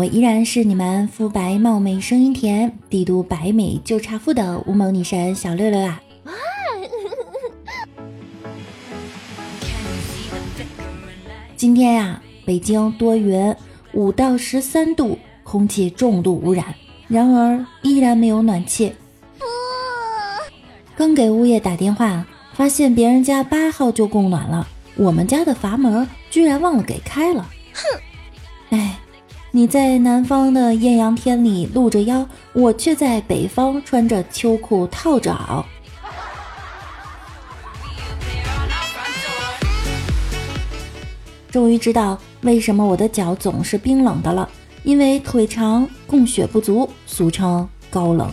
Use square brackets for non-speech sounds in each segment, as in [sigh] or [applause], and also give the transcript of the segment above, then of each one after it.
我依然是你们肤白貌美、声音甜、帝都白美就差富的无毛女神小六六啦！今天呀，北京多云，五到十三度，空气重度污染，然而依然没有暖气。刚给物业打电话，发现别人家八号就供暖了，我们家的阀门居然忘了给开了。哼，你在南方的艳阳天里露着腰，我却在北方穿着秋裤套着袄。终于知道为什么我的脚总是冰冷的了，因为腿长供血不足，俗称高冷。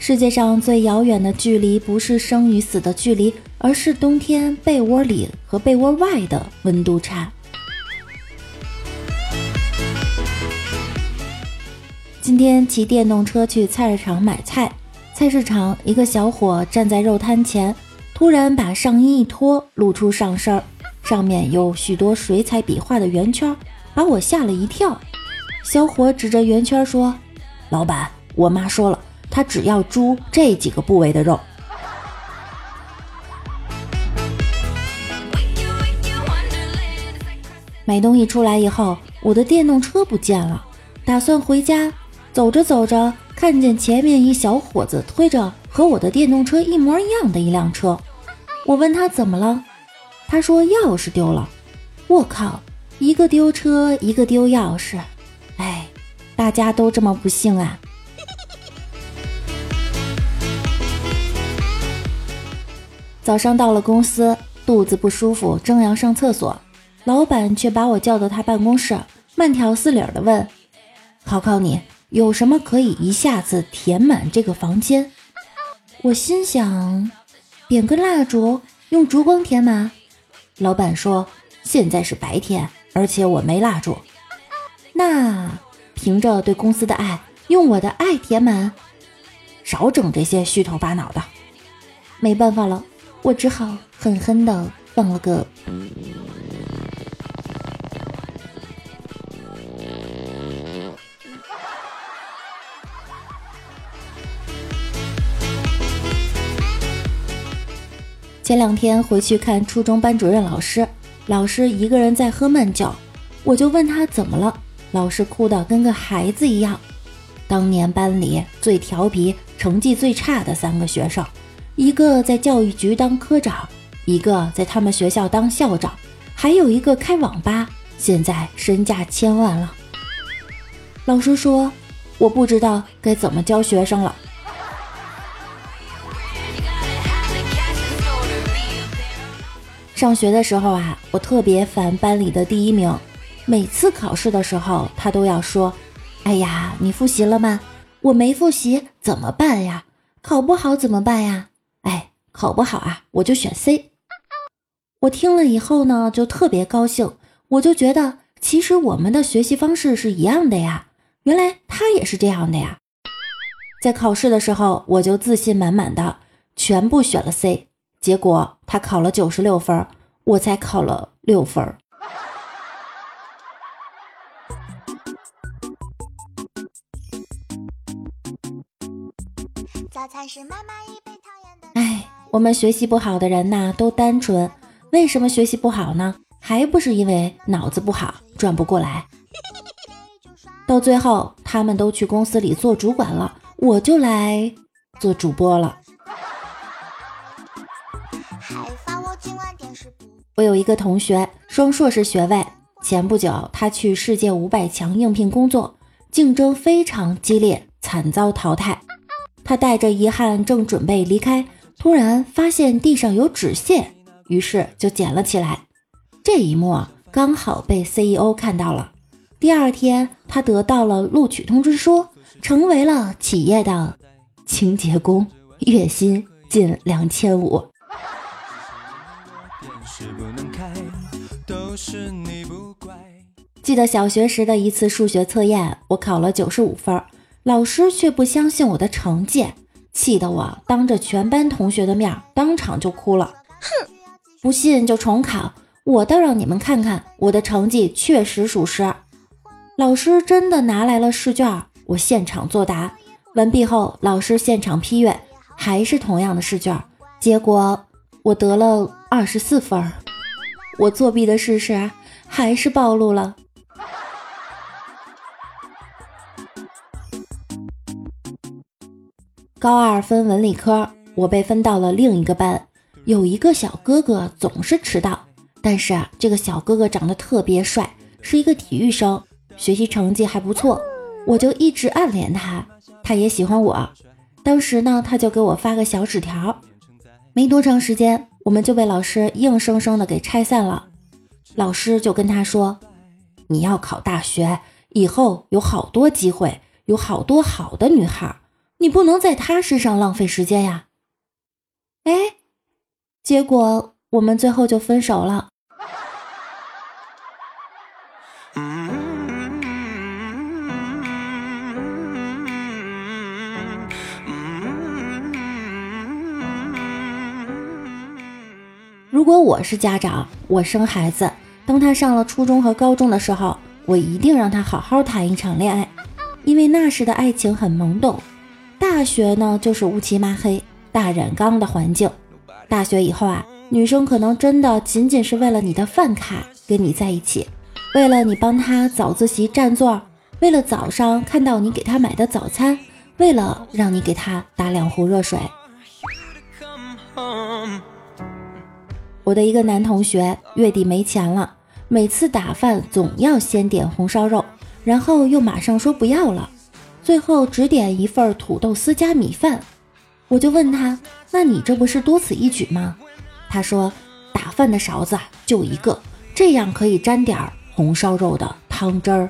世界上最遥远的距离，不是生与死的距离，而是冬天被窝里和被窝外的温度差。今天骑电动车去菜市场买菜，菜市场一个小伙站在肉摊前，突然把上衣一脱，露出上身，上面有许多水彩笔画的圆圈，把我吓了一跳。小伙指着圆圈说：“老板，我妈说了，她只要猪这几个部位的肉。”买东西出来以后，我的电动车不见了，打算回家。走着走着，看见前面一小伙子推着和我的电动车一模一样的一辆车。我问他怎么了，他说钥匙丢了。我靠，一个丢车，一个丢钥匙，哎，大家都这么不幸啊！早上到了公司，肚子不舒服，正要上厕所，老板却把我叫到他办公室，慢条斯理的问：“考考你。”有什么可以一下子填满这个房间？我心想，点根蜡烛，用烛光填满。老板说，现在是白天，而且我没蜡烛。那凭着对公司的爱，用我的爱填满。少整这些虚头巴脑的。没办法了，我只好狠狠地放了个。前两天回去看初中班主任老师，老师一个人在喝闷酒，我就问他怎么了，老师哭得跟个孩子一样。当年班里最调皮、成绩最差的三个学生，一个在教育局当科长，一个在他们学校当校长，还有一个开网吧，现在身价千万了。老师说，我不知道该怎么教学生了。上学的时候啊，我特别烦班里的第一名。每次考试的时候，他都要说：“哎呀，你复习了吗？我没复习，怎么办呀？考不好怎么办呀？哎，考不好啊，我就选 C。”我听了以后呢，就特别高兴。我就觉得，其实我们的学习方式是一样的呀。原来他也是这样的呀。在考试的时候，我就自信满满的，全部选了 C。结果他考了九十六分，我才考了六分。早餐是妈妈一杯讨厌的。哎，我们学习不好的人呐，都单纯。为什么学习不好呢？还不是因为脑子不好，转不过来。[laughs] 到最后，他们都去公司里做主管了，我就来做主播了。有一个同学，双硕士学位。前不久，他去世界五百强应聘工作，竞争非常激烈，惨遭淘汰。他带着遗憾，正准备离开，突然发现地上有纸屑，于是就捡了起来。这一幕刚好被 CEO 看到了。第二天，他得到了录取通知书，成为了企业的清洁工，月薪近两千五。记得小学时的一次数学测验，我考了九十五分，老师却不相信我的成绩，气得我当着全班同学的面当场就哭了。哼，不信就重考，我倒让你们看看我的成绩确实属实。老师真的拿来了试卷，我现场作答。完毕后，老师现场批阅，还是同样的试卷，结果我得了二十四分。我作弊的事实还是暴露了。高二分文理科，我被分到了另一个班。有一个小哥哥总是迟到，但是啊，这个小哥哥长得特别帅，是一个体育生，学习成绩还不错。我就一直暗恋他，他也喜欢我。当时呢，他就给我发个小纸条。没多长时间，我们就被老师硬生生的给拆散了。老师就跟他说：“你要考大学，以后有好多机会，有好多好的女孩。”你不能在他身上浪费时间呀！哎，结果我们最后就分手了。如果我是家长，我生孩子，当他上了初中和高中的时候，我一定让他好好谈一场恋爱，因为那时的爱情很懵懂。大学呢，就是乌漆抹黑、大染缸的环境。大学以后啊，女生可能真的仅仅是为了你的饭卡跟你在一起，为了你帮她早自习占座，为了早上看到你给她买的早餐，为了让你给她打两壶热水。我的一个男同学月底没钱了，每次打饭总要先点红烧肉，然后又马上说不要了。最后只点一份土豆丝加米饭，我就问他：“那你这不是多此一举吗？”他说：“打饭的勺子就一个，这样可以沾点红烧肉的汤汁儿。”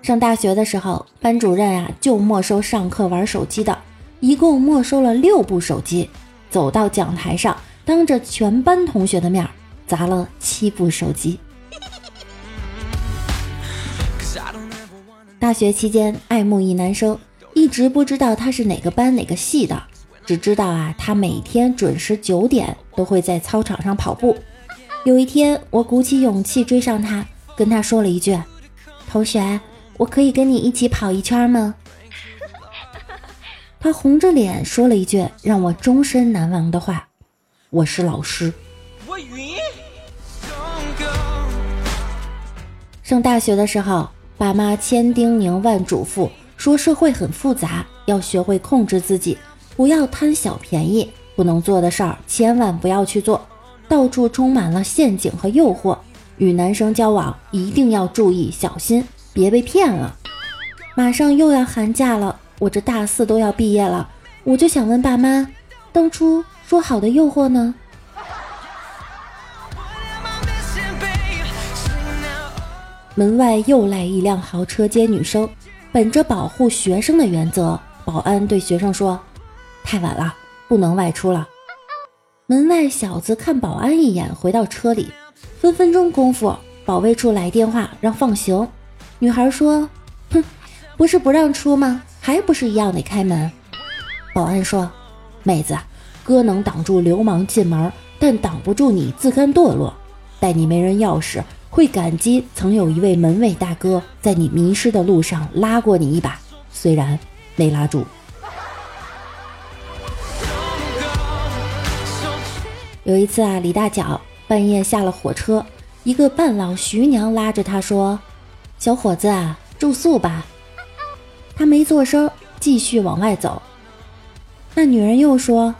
上大学的时候，班主任啊就没收上课玩手机的，一共没收了六部手机，走到讲台上，当着全班同学的面砸了七部手机。大学期间爱慕一男生，一直不知道他是哪个班哪个系的，只知道啊，他每天准时九点都会在操场上跑步。有一天，我鼓起勇气追上他，跟他说了一句：“同学，我可以跟你一起跑一圈吗？” [laughs] 他红着脸说了一句让我终身难忘的话：“我是老师。”我晕。上大学的时候。爸妈千叮咛万嘱咐，说社会很复杂，要学会控制自己，不要贪小便宜，不能做的事儿千万不要去做，到处充满了陷阱和诱惑，与男生交往一定要注意小心，别被骗了。马上又要寒假了，我这大四都要毕业了，我就想问爸妈，当初说好的诱惑呢？门外又来一辆豪车接女生，本着保护学生的原则，保安对学生说：“太晚了，不能外出了。”门外小子看保安一眼，回到车里。分分钟功夫，保卫处来电话让放行。女孩说：“哼，不是不让出吗？还不是一样得开门。”保安说：“妹子，哥能挡住流氓进门，但挡不住你自甘堕落。待你没人钥匙。”会感激曾有一位门卫大哥在你迷失的路上拉过你一把，虽然没拉住。有一次啊，李大脚半夜下了火车，一个半老徐娘拉着他说：“小伙子啊，住宿吧。”他没做声，继续往外走。那女人又说：“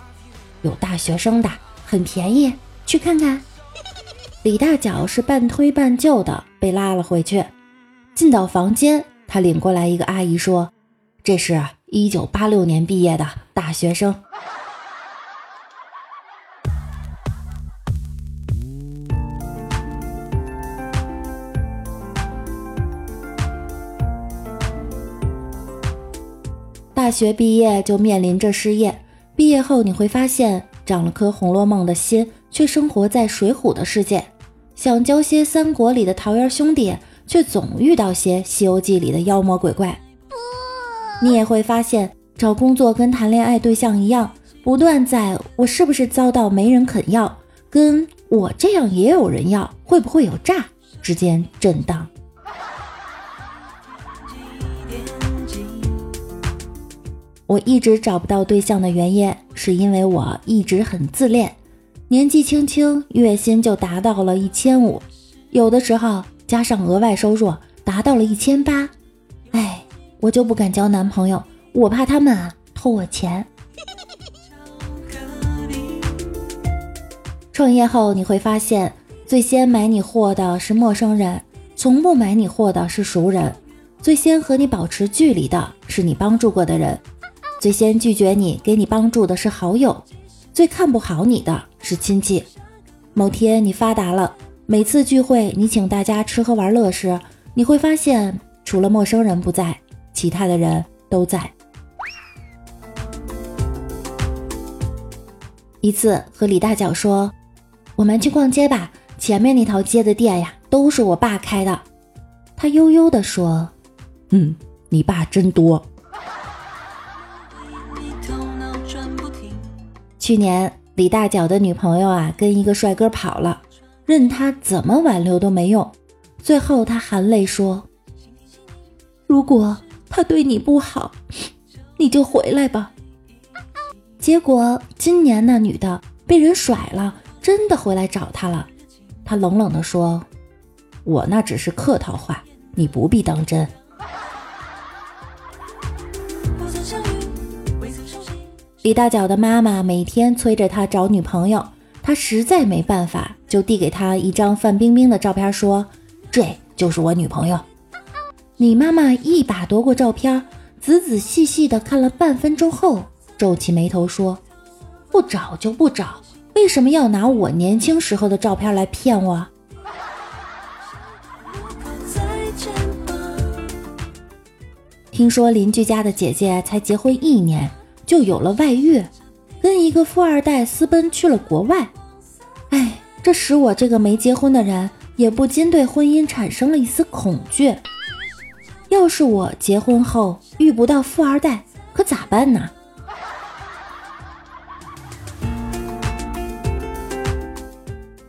有大学生的，很便宜，去看看。”李大脚是半推半就的被拉了回去。进到房间他领过来一个阿姨说这是一九八六年毕业的大学生。大学毕业就面临着失业毕业后你会发现长了颗红楼梦的心却生活在水浒的世界。想交些三国里的桃园兄弟，却总遇到些《西游记》里的妖魔鬼怪。你也会发现，找工作跟谈恋爱对象一样，不断在我是不是遭到没人肯要，跟我这样也有人要，会不会有诈之间震荡。我一直找不到对象的原因，是因为我一直很自恋，年纪轻轻月薪就达到了一千五，有的时候加上额外收入达到了一千八，哎，我就不敢交男朋友，我怕他们啊偷我钱。创业后你会发现，最先买你货的是陌生人，从不买你货的是熟人，最先和你保持距离的是你帮助过的人。最先拒绝你、给你帮助的是好友，最看不好你的是亲戚。某天你发达了，每次聚会你请大家吃喝玩乐时，你会发现除了陌生人不在，其他的人都在。一次和李大脚说：“我们去逛街吧，前面那条街的店呀，都是我爸开的。”他悠悠地说：“嗯，你爸真多。”去年李大脚的女朋友啊，跟一个帅哥跑了，任他怎么挽留都没用。最后他含泪说：“如果他对你不好，你就回来吧。”结果今年那女的被人甩了，真的回来找他了。他冷冷地说：“我那只是客套话，你不必当真。”李大脚的妈妈每天催着他找女朋友，他实在没办法，就递给他一张范冰冰的照片，说：“这就是我女朋友。”李妈妈一把夺过照片，仔仔细细的看了半分钟后，皱起眉头说：“不找就不找，为什么要拿我年轻时候的照片来骗我？”听说邻居家的姐姐才结婚一年。就有了外遇，跟一个富二代私奔去了国外。哎，这使我这个没结婚的人也不禁对婚姻产生了一丝恐惧。要是我结婚后遇不到富二代，可咋办呢？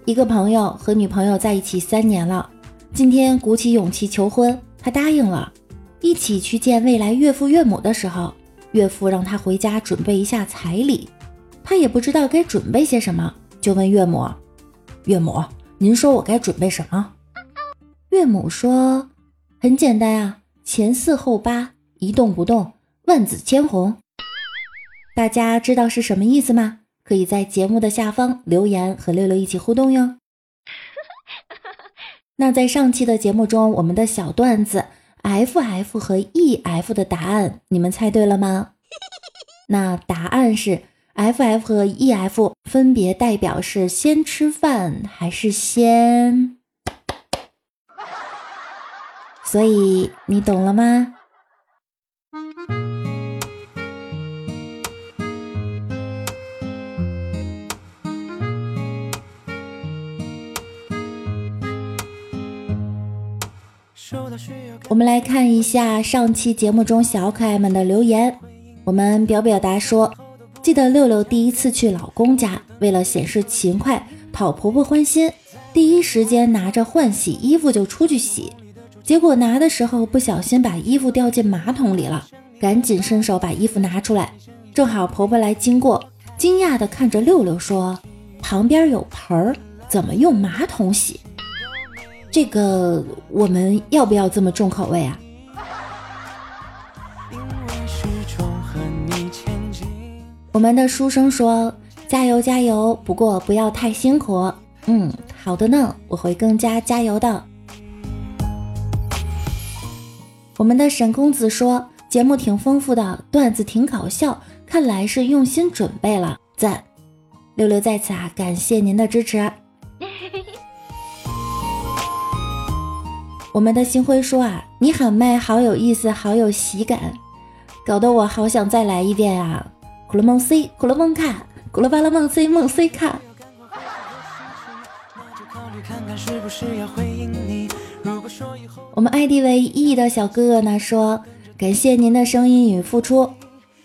一个朋友和女朋友在一起三年了，今天鼓起勇气求婚，他答应了，一起去见未来岳父岳母的时候。岳父让他回家准备一下彩礼，他也不知道该准备些什么，就问岳母：“岳母，您说我该准备什么？”岳母说：“很简单啊，前四后八，一动不动，万紫千红。”大家知道是什么意思吗？可以在节目的下方留言和六六一起互动哟。[laughs] 那在上期的节目中，我们的小段子。F F 和 E F 的答案，你们猜对了吗？[laughs] 那答案是 F F 和 E F 分别代表是先吃饭还是先？[laughs] 所以你懂了吗？我们来看一下上期节目中小可爱们的留言。我们表表达说，记得六六第一次去老公家，为了显示勤快，讨婆婆欢心，第一时间拿着换洗衣服就出去洗，结果拿的时候不小心把衣服掉进马桶里了，赶紧伸手把衣服拿出来，正好婆婆来经过，惊讶的看着六六说：“旁边有盆儿，怎么用马桶洗？”这个我们要不要这么重口味啊？我们的书生说：“加油加油，不过不要太辛苦。”嗯，好的呢，我会更加加油的。我们的沈公子说：“节目挺丰富的，段子挺搞笑，看来是用心准备了，赞！”六六在此啊，感谢您的支持。我们的星辉说啊，你喊麦好有意思，好有喜感。搞得我好想再来一遍啊！苦了梦 C，苦了梦卡，苦了巴拉梦 C 梦 C 卡。我们 ID 为 E 的小哥哥呢说：“感谢您的声音与付出，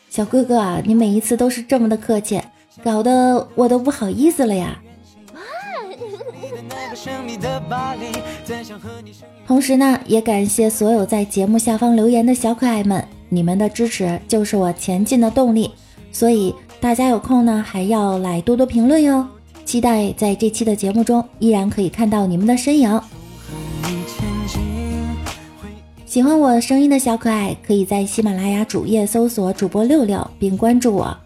小哥哥啊，你每一次都是这么的客气，搞得我都不好意思了呀。”同时呢，也感谢所有在节目下方留言的小可爱们，你们的支持就是我前进的动力，所以大家有空呢还要来多多评论哟。期待在这期的节目中依然可以看到你们的身影。喜欢我声音的小可爱，可以在喜马拉雅主页搜索主播六六并关注我。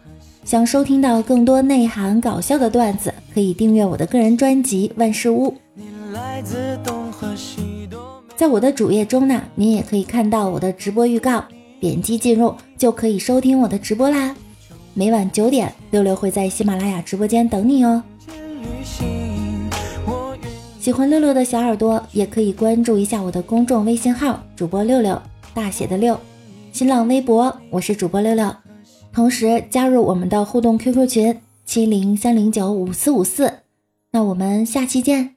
想收听到更多内涵搞笑的段子，可以订阅我的个人专辑《万事屋》。在我的主页中呢，您也可以看到我的直播预告，点击进入就可以收听我的直播啦。每晚九点，六六会在喜马拉雅直播间等你哦。喜欢六六的小耳朵也可以关注一下我的公众微信号主播六六大写的六，新浪微博我是主播六六，同时加入我们的互动 QQ 群七零三零九五四五四，那我们下期见，